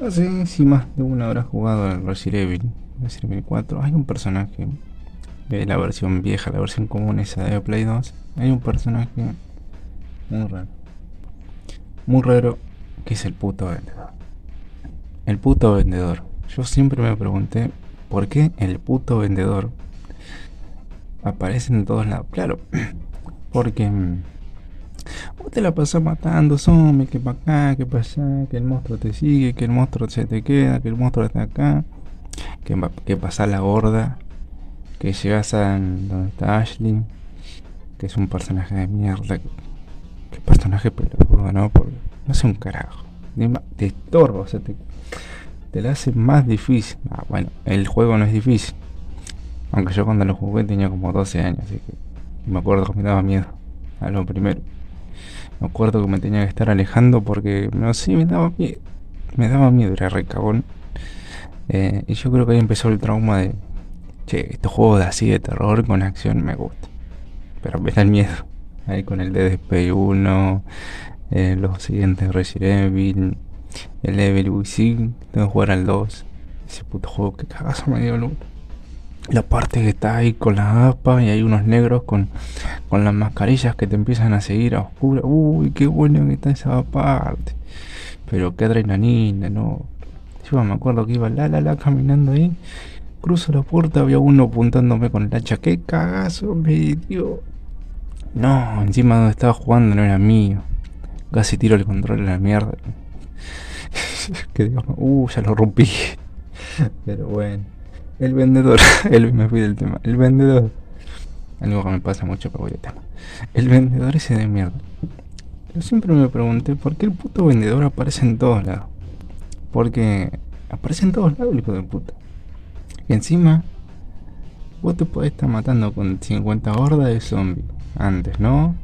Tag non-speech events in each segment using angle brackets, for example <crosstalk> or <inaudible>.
No sé si más de una hora jugado al Resident Evil, Resident Evil 4. Hay un personaje de la versión vieja, la versión común esa de Play 2. Hay un personaje muy raro. Muy raro que es el puto vendedor. El puto vendedor. Yo siempre me pregunté por qué el puto vendedor aparece en todos lados. Claro, <clears throat> porque mm, te la pasás matando zombies, que para acá, que para allá, que el monstruo te sigue, que el monstruo se te queda, que el monstruo está acá, que, que pasa la gorda, que llegas a donde está Ashley, que es un personaje de mierda. Que personaje peludo, ¿no? no sé un carajo. Te estorba, o sea, te, te la hace más difícil. Ah, bueno, el juego no es difícil. Aunque yo cuando lo jugué tenía como 12 años, así que me acuerdo que me daba miedo. A lo primero. Me acuerdo que me tenía que estar alejando porque, no sé, me daba miedo. Me daba miedo, era re cagón. Eh, y yo creo que ahí empezó el trauma de, che, estos juegos de así de terror con acción me gustan. Pero me da el miedo. Ahí con el DDP 1, eh, los siguientes Resident Evil, el Evil Within, tengo que jugar al 2. Ese puto juego que cagazo me dio La parte que está ahí con la APA y hay unos negros con, con las mascarillas que te empiezan a seguir a oscura. Uy, qué bueno que está esa parte. Pero qué adrenalina, ¿no? Yo me acuerdo que iba la la la caminando ahí. Cruzo la puerta, había uno apuntándome con el hacha. ¡Qué cagazo me dio! No, encima donde estaba jugando no era mío. Casi tiro el control de la mierda. <laughs> que digo, uh, ya lo rompí. <laughs> Pero bueno. El vendedor, <laughs> el, me fui del tema. El vendedor. Algo que me pasa mucho, pero voy de tema. El vendedor ese de mierda. Yo siempre me pregunté por qué el puto vendedor aparece en todos lados. Porque aparece en todos lados hijo de puta. Y encima, vos te podés estar matando con 50 hordas de zombies. Antes, ¿no?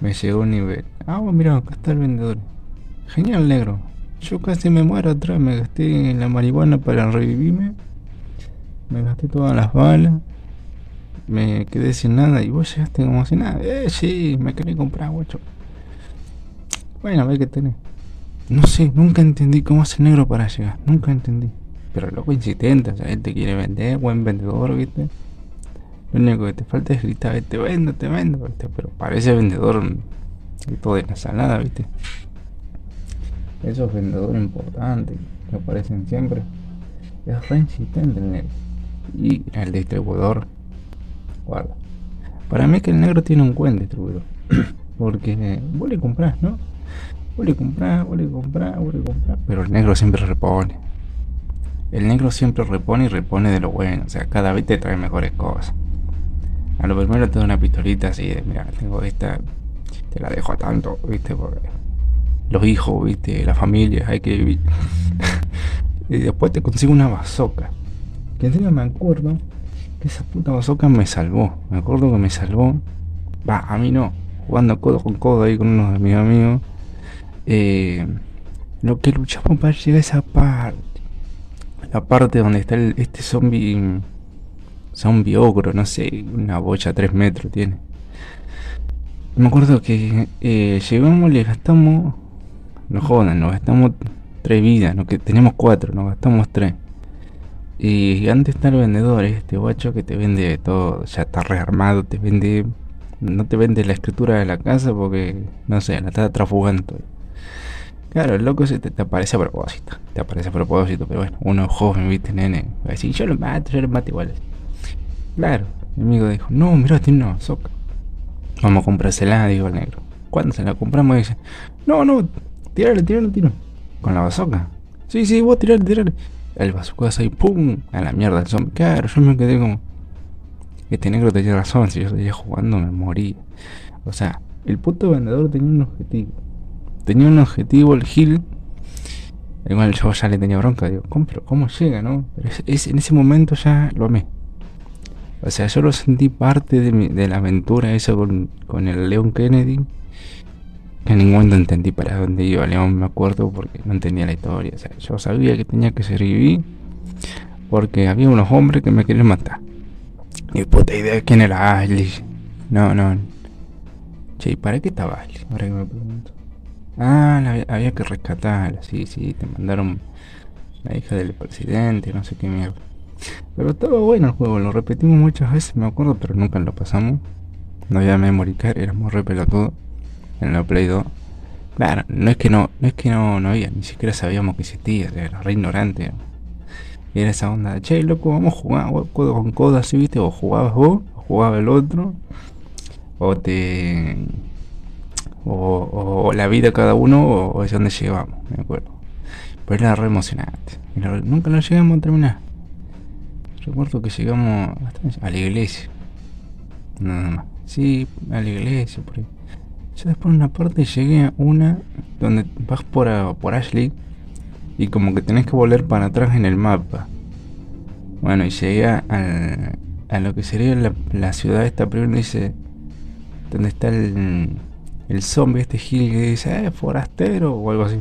Me llegó un nivel. Ah, mira, acá está el vendedor. Genial, negro. Yo casi me muero atrás, me gasté la marihuana para revivirme. Me gasté todas las balas. Me quedé sin nada y vos llegaste como si nada. Eh, sí, me quería comprar, guacho. Bueno, a ver qué tenés. No sé, nunca entendí cómo hace negro para llegar. Nunca entendí. Pero loco insistente, o sea, él te quiere vender, buen vendedor, ¿viste? Lo único que te falta es gritar, te vendo, te vendo, ¿viste? Pero parece vendedor todo de la salada, ¿viste? esos vendedores importantes que aparecen siempre, es re insistente el negro. Y el distribuidor, guarda. Para mí que el negro tiene un buen distribuidor. <clears throat> Porque vos le compras, ¿no? Vos le compras, vos le compras, vos le compras. Pero el negro siempre repone. El negro siempre repone y repone de lo bueno. O sea, cada vez te trae mejores cosas. A lo primero te da una pistolita así de, mira, tengo esta, te la dejo a tanto, ¿viste? Porque los hijos, viste, la familia, hay que vivir. <laughs> y después te consigo una bazooka. Que encima me acuerdo que esa puta bazooka me salvó. Me acuerdo que me salvó. Va, a mí no. Jugando codo con codo ahí con uno de mis amigos. Eh, lo que luchamos para llegar a esa parte. La parte donde está este zombie. Zombie ogro, no sé, una bocha 3 metros tiene. Me acuerdo que eh, llegamos, le gastamos no jodan, nos gastamos tres vidas, no, que tenemos cuatro, nos gastamos tres. Y antes está el vendedor, este guacho que te vende todo, ya está rearmado, te vende, no te vende la escritura de la casa porque, no sé, la está trafugando. Claro, el loco se te, aparece a propósito, te aparece a propósito, pero bueno, uno joven, viste, nene, va a decir, yo lo mato, yo lo mato igual. Claro, mi amigo dijo, no, mira, tiene una soca. Vamos a comprársela, digo el negro. Cuando se la compramos, dice, no, no, Tirale, tirale, tiro. Con la bazooka. Sí, sí, vos tirale, tirale. El bazooka ahí, ¡pum! A la mierda el zombie. Claro, yo me quedé como. Este negro tenía razón, si yo seguía jugando me morí. O sea, el puto vendedor tenía un objetivo. Tenía un objetivo, el Gil. Igual yo ya le tenía bronca, digo, ¿cómo, cómo llega, no? Pero es, en ese momento ya lo amé. O sea, yo lo sentí parte de, mi, de la aventura esa con, con el Leon Kennedy en ningún momento entendí para dónde iba León, me acuerdo, porque no entendía la historia. O sea, yo sabía que tenía que servir porque había unos hombres que me querían matar. Ni puta idea de quién era Ashley. No, no. Che, ¿y para qué estaba Ashley? Ahora que me pregunto. Ah, había que rescatarla, sí, sí, te mandaron la hija del presidente, no sé qué mierda. Pero estaba bueno el juego, lo repetimos muchas veces, me acuerdo, pero nunca lo pasamos. No había memory card, éramos re pelotudos en la Play 2. Claro, no es que no, no es que no, no había, ni siquiera sabíamos que existía, era re ignorante. Y era esa onda, che, loco, vamos a jugar codo con codo así, viste, o jugabas vos, o jugaba el otro, o te. O, la vida de cada uno, o, es donde llegamos, me acuerdo. Pero era re emocionante. nunca lo llegamos a terminar. Recuerdo que llegamos a la iglesia. Nada más. Sí, a la iglesia, por ahí. Yo después en una parte llegué a una donde vas por, por Ashley y como que tenés que volver para atrás en el mapa. Bueno, y llegué a, a lo que sería la, la ciudad esta primero dice donde está el, el zombie este Gil que dice, eh, forastero o algo así.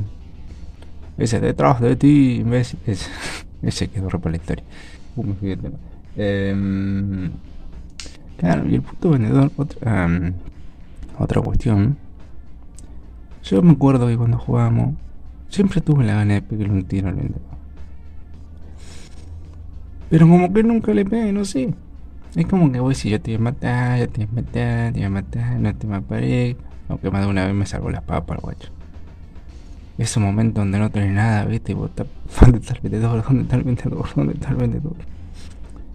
Ese detrás de ti, <laughs> ese, ese quedó re para la historia. Uh, em, claro, y el puto vendedor, otra, otra cuestión. Yo me acuerdo que cuando jugábamos, siempre tuve la gana de pegarle un tiro al vendedor. Pero como que nunca le pegué, no sé. Es como que voy si yo te voy a matar, yo te voy a matar, te voy a matar, no te mataré. Aunque más de una vez me salgo las papas, guacho. Ese momento donde no tenés nada, viste, vos <laughs> ¿dónde está el vendedor? ¿Dónde está el vendedor? ¿Dónde está el vendedor?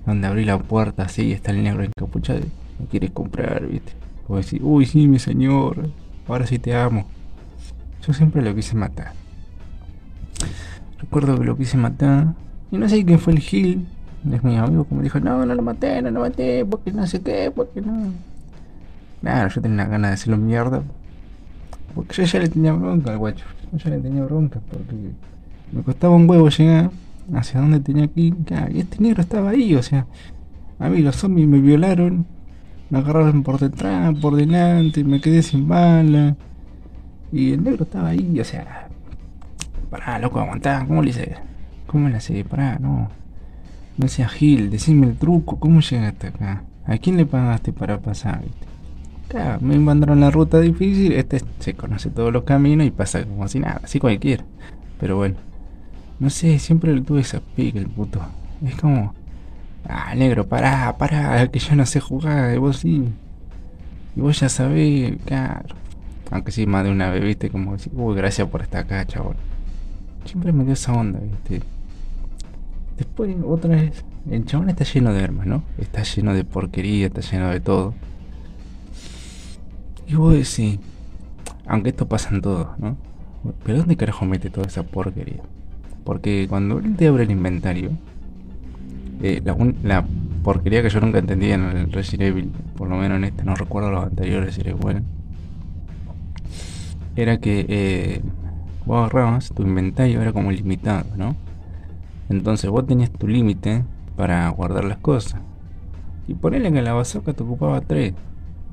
Donde abrí la puerta así y está el negro encapuchado y me quieres comprar, viste. O decir, uy, sí, mi señor, ahora sí te amo. Yo siempre lo quise matar. Recuerdo que lo quise matar. Y no sé quién fue el Gil. Es mi amigo como dijo, no, no lo maté, no lo maté, porque no sé qué, porque no. Claro, yo tenía ganas de hacerlo mierda. Porque yo ya le tenía bronca al guacho. Yo ya le tenía bronca porque me costaba un huevo llegar hacia donde tenía que ir. y este negro estaba ahí, o sea, a mí los zombies me violaron me agarraron por detrás, por delante, me quedé sin bala. Y el negro estaba ahí, o sea, pará, loco, aguantá, ¿cómo le hice? ¿Cómo le hace? Pará, no. No seas Gil, decime el truco, ¿cómo llegaste acá? ¿A quién le pagaste para pasar? Claro, me mandaron la ruta difícil, este se conoce todos los caminos y pasa como si nada, así cualquiera. Pero bueno, no sé, siempre le tuve esa pica el puto. Es como, Ah, negro, pará, pará, que yo no sé jugar, y vos sí. Y vos ya sabés, claro. Aunque sí, más de una vez, viste, como decir, uy, gracias por estar acá, chabón. Siempre me dio esa onda, viste. Después, otra vez, el chabón está lleno de armas, ¿no? Está lleno de porquería, está lleno de todo. Y vos decís, aunque esto pasa en todos, ¿no? Pero ¿dónde carajo mete toda esa porquería? Porque cuando él te abre el inventario, eh, la, porquería que yo nunca entendí en el Resident Evil, por lo menos en este, no recuerdo los anteriores si bueno, era que eh, vos agarrabas, tu inventario era como limitado, ¿no? Entonces vos tenías tu límite para guardar las cosas. Y ponele que la bazooka te ocupaba 3,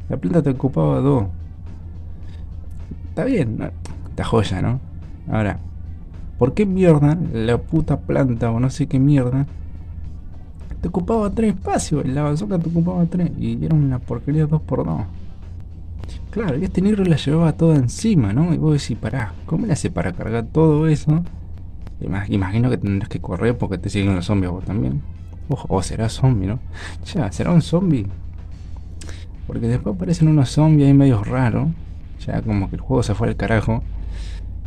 la planta te ocupaba 2. Está bien, está joya, ¿no? Ahora, ¿por qué mierda la puta planta o no sé qué mierda te ocupaba tres espacios, la bazooka te ocupaba tres y era una porquería 2x2. Claro, y este negro la llevaba toda encima, ¿no? Y vos decís, pará, ¿cómo le hace para cargar todo eso? Imagino que tendrás que correr porque te siguen los zombies vos también. o será zombie, ¿no? Ya, será un zombie. Porque después aparecen unos zombies ahí medio raros. Ya como que el juego se fue al carajo.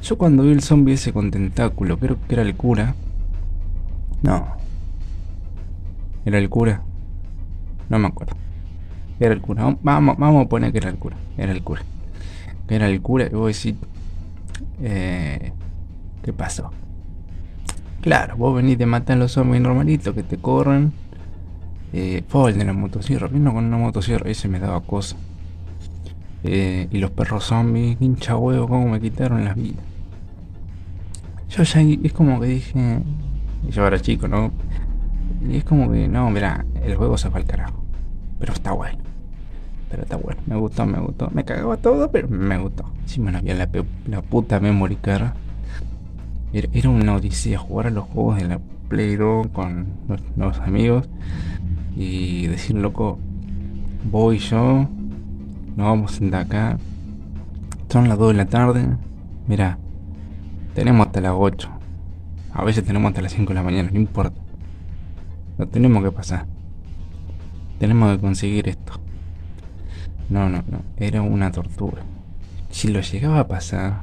Yo cuando vi el zombie ese con tentáculo, creo que era el cura. No, ¿Era el cura? No me acuerdo. Era el cura. Vamos, vamos a poner que era el cura. Era el cura. Era el cura. Y vos decís. Eh, ¿Qué pasó? Claro, vos venís de matar a los zombies normalitos que te corren. Eh, el de la motosierra. Vino con una motosierra. Ese me daba cosa. Eh, y los perros zombies. Hincha huevo, cómo me quitaron las vidas. Yo ya es como que dije. Yo era chico, ¿no? Y es como que, no, mira, el juego se fue al carajo. Pero está bueno. Pero está bueno. Me gustó, me gustó. Me cagaba todo, pero me gustó. Si me había la, la puta memory card. Era, una odisea jugar a los juegos de la Play 2 con los, amigos. Y decir, loco, voy yo. Nos vamos sentar acá. Son las 2 de la tarde. Mira, tenemos hasta las 8. A veces tenemos hasta las 5 de la mañana, no importa. Lo tenemos que pasar. Tenemos que conseguir esto. No, no, no. Era una tortura. Si lo llegaba a pasar,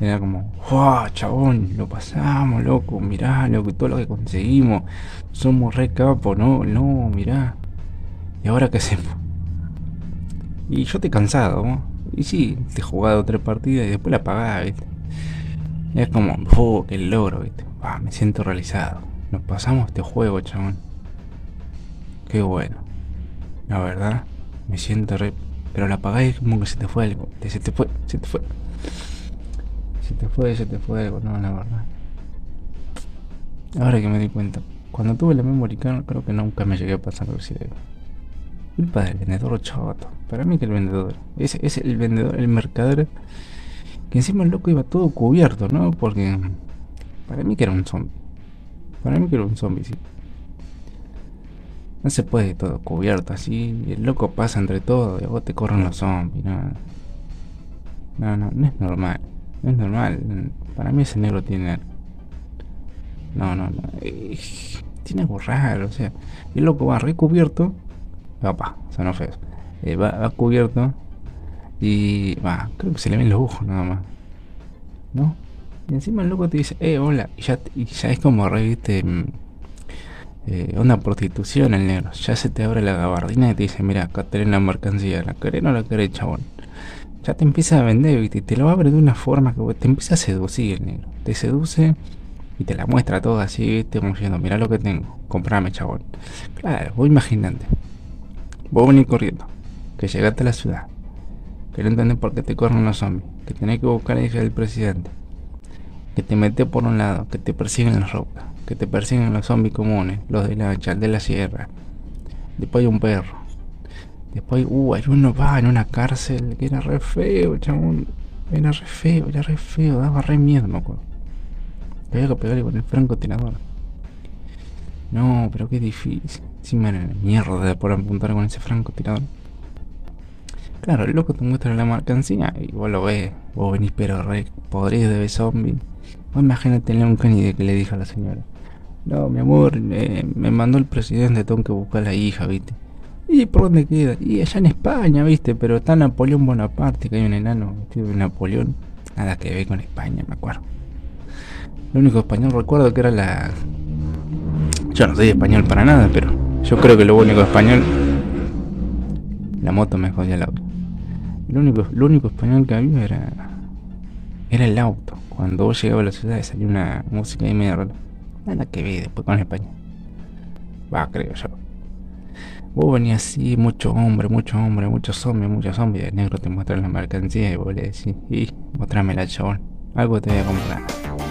era como, ¡wow, chabón! Lo pasamos, loco, mirá, todo lo que conseguimos. Somos re capos, no, no, mirá. ¿Y ahora qué hacemos? Y yo te he cansado, ¿no? Y sí, te he jugado tres partidas y después la apagás, ¿viste? es como, ¡oh, qué logro, ¿viste? Ah, me siento realizado. Nos pasamos este juego, chabón. Qué bueno. La verdad, me siento re... Pero la apagás y como que se te fue algo. Se te fue, se te fue. Se te fue, se te fue algo, no, la verdad. Ahora que me di cuenta, cuando tuve la memory card creo que nunca me llegué a pasar Resident Culpa del vendedor choto. Para mí que el vendedor. Ese es el vendedor, el mercader. Que encima el loco iba todo cubierto, ¿no? Porque para mí que era un zombie. Para mí que era un zombie, sí. No se puede todo cubierto así. El loco pasa entre todo y vos te corren los zombies, ¿no? No, no, es normal. No es normal. Para mí ese negro tiene. No, no, no. Eh, tiene algo raro, o sea. El loco va recubierto. Papá, sonó feo. Eh, va, va, cubierto. Y va, creo que se le ven los ojos nada más. ¿No? Y encima el loco te dice, eh, hola. Y ya, y ya es como reviste. Mm, eh, una prostitución el negro. Ya se te abre la gabardina y te dice, mira, acá tenés la mercancía. ¿La querés o no la querés, chabón? ya te empieza a vender, y Te lo abre de una forma que te empieza a seducir el negro. Te seduce y te la muestra toda así, ¿viste? Como diciendo, mira lo que tengo, comprame, chabón. Claro, vos imaginante. Vos venís corriendo, que llegaste a la ciudad, que no entendés por qué te corren los zombies, que tenés que buscar a la hija del presidente, que te metes por un lado, que te persiguen las rocas, que te persiguen los zombies comunes, los de la chal de la sierra. Después un perro, Después, uh, hay uno va en una cárcel que era re feo, chabón. Era re feo, era re feo, daba re miedo, me acuerdo. Que pegarle con el francotirador. No, pero qué difícil. Encima era mierda por apuntar con ese francotirador. Claro, el loco te muestra la mercancía y vos lo ves. Vos venís pero re podrido de zombie. Vos imagínate el Leon Kennedy que le dijo a la señora. No, mi amor, eh, me mandó el presidente, tengo que buscar a la hija, viste. ¿Y por dónde queda? Y allá en España, ¿viste? Pero está Napoleón Bonaparte, que hay un enano vestido de Napoleón. Nada que ver con España, me acuerdo. Lo único español recuerdo que era la... Yo no soy español para nada, pero yo creo que lo único español... La moto me jodía el auto. Lo único, lo único español que había era... Era el auto. Cuando vos llegabas a la ciudad salía una música ahí medio rara. Nada que ver después con España. Va, creo yo. Vos venías así, mucho hombre, mucho hombre, muchos zombies, muchos zombies. El negro te muestra la mercancía y vos le decís, y mostrame la chabón. Algo te voy a comprar.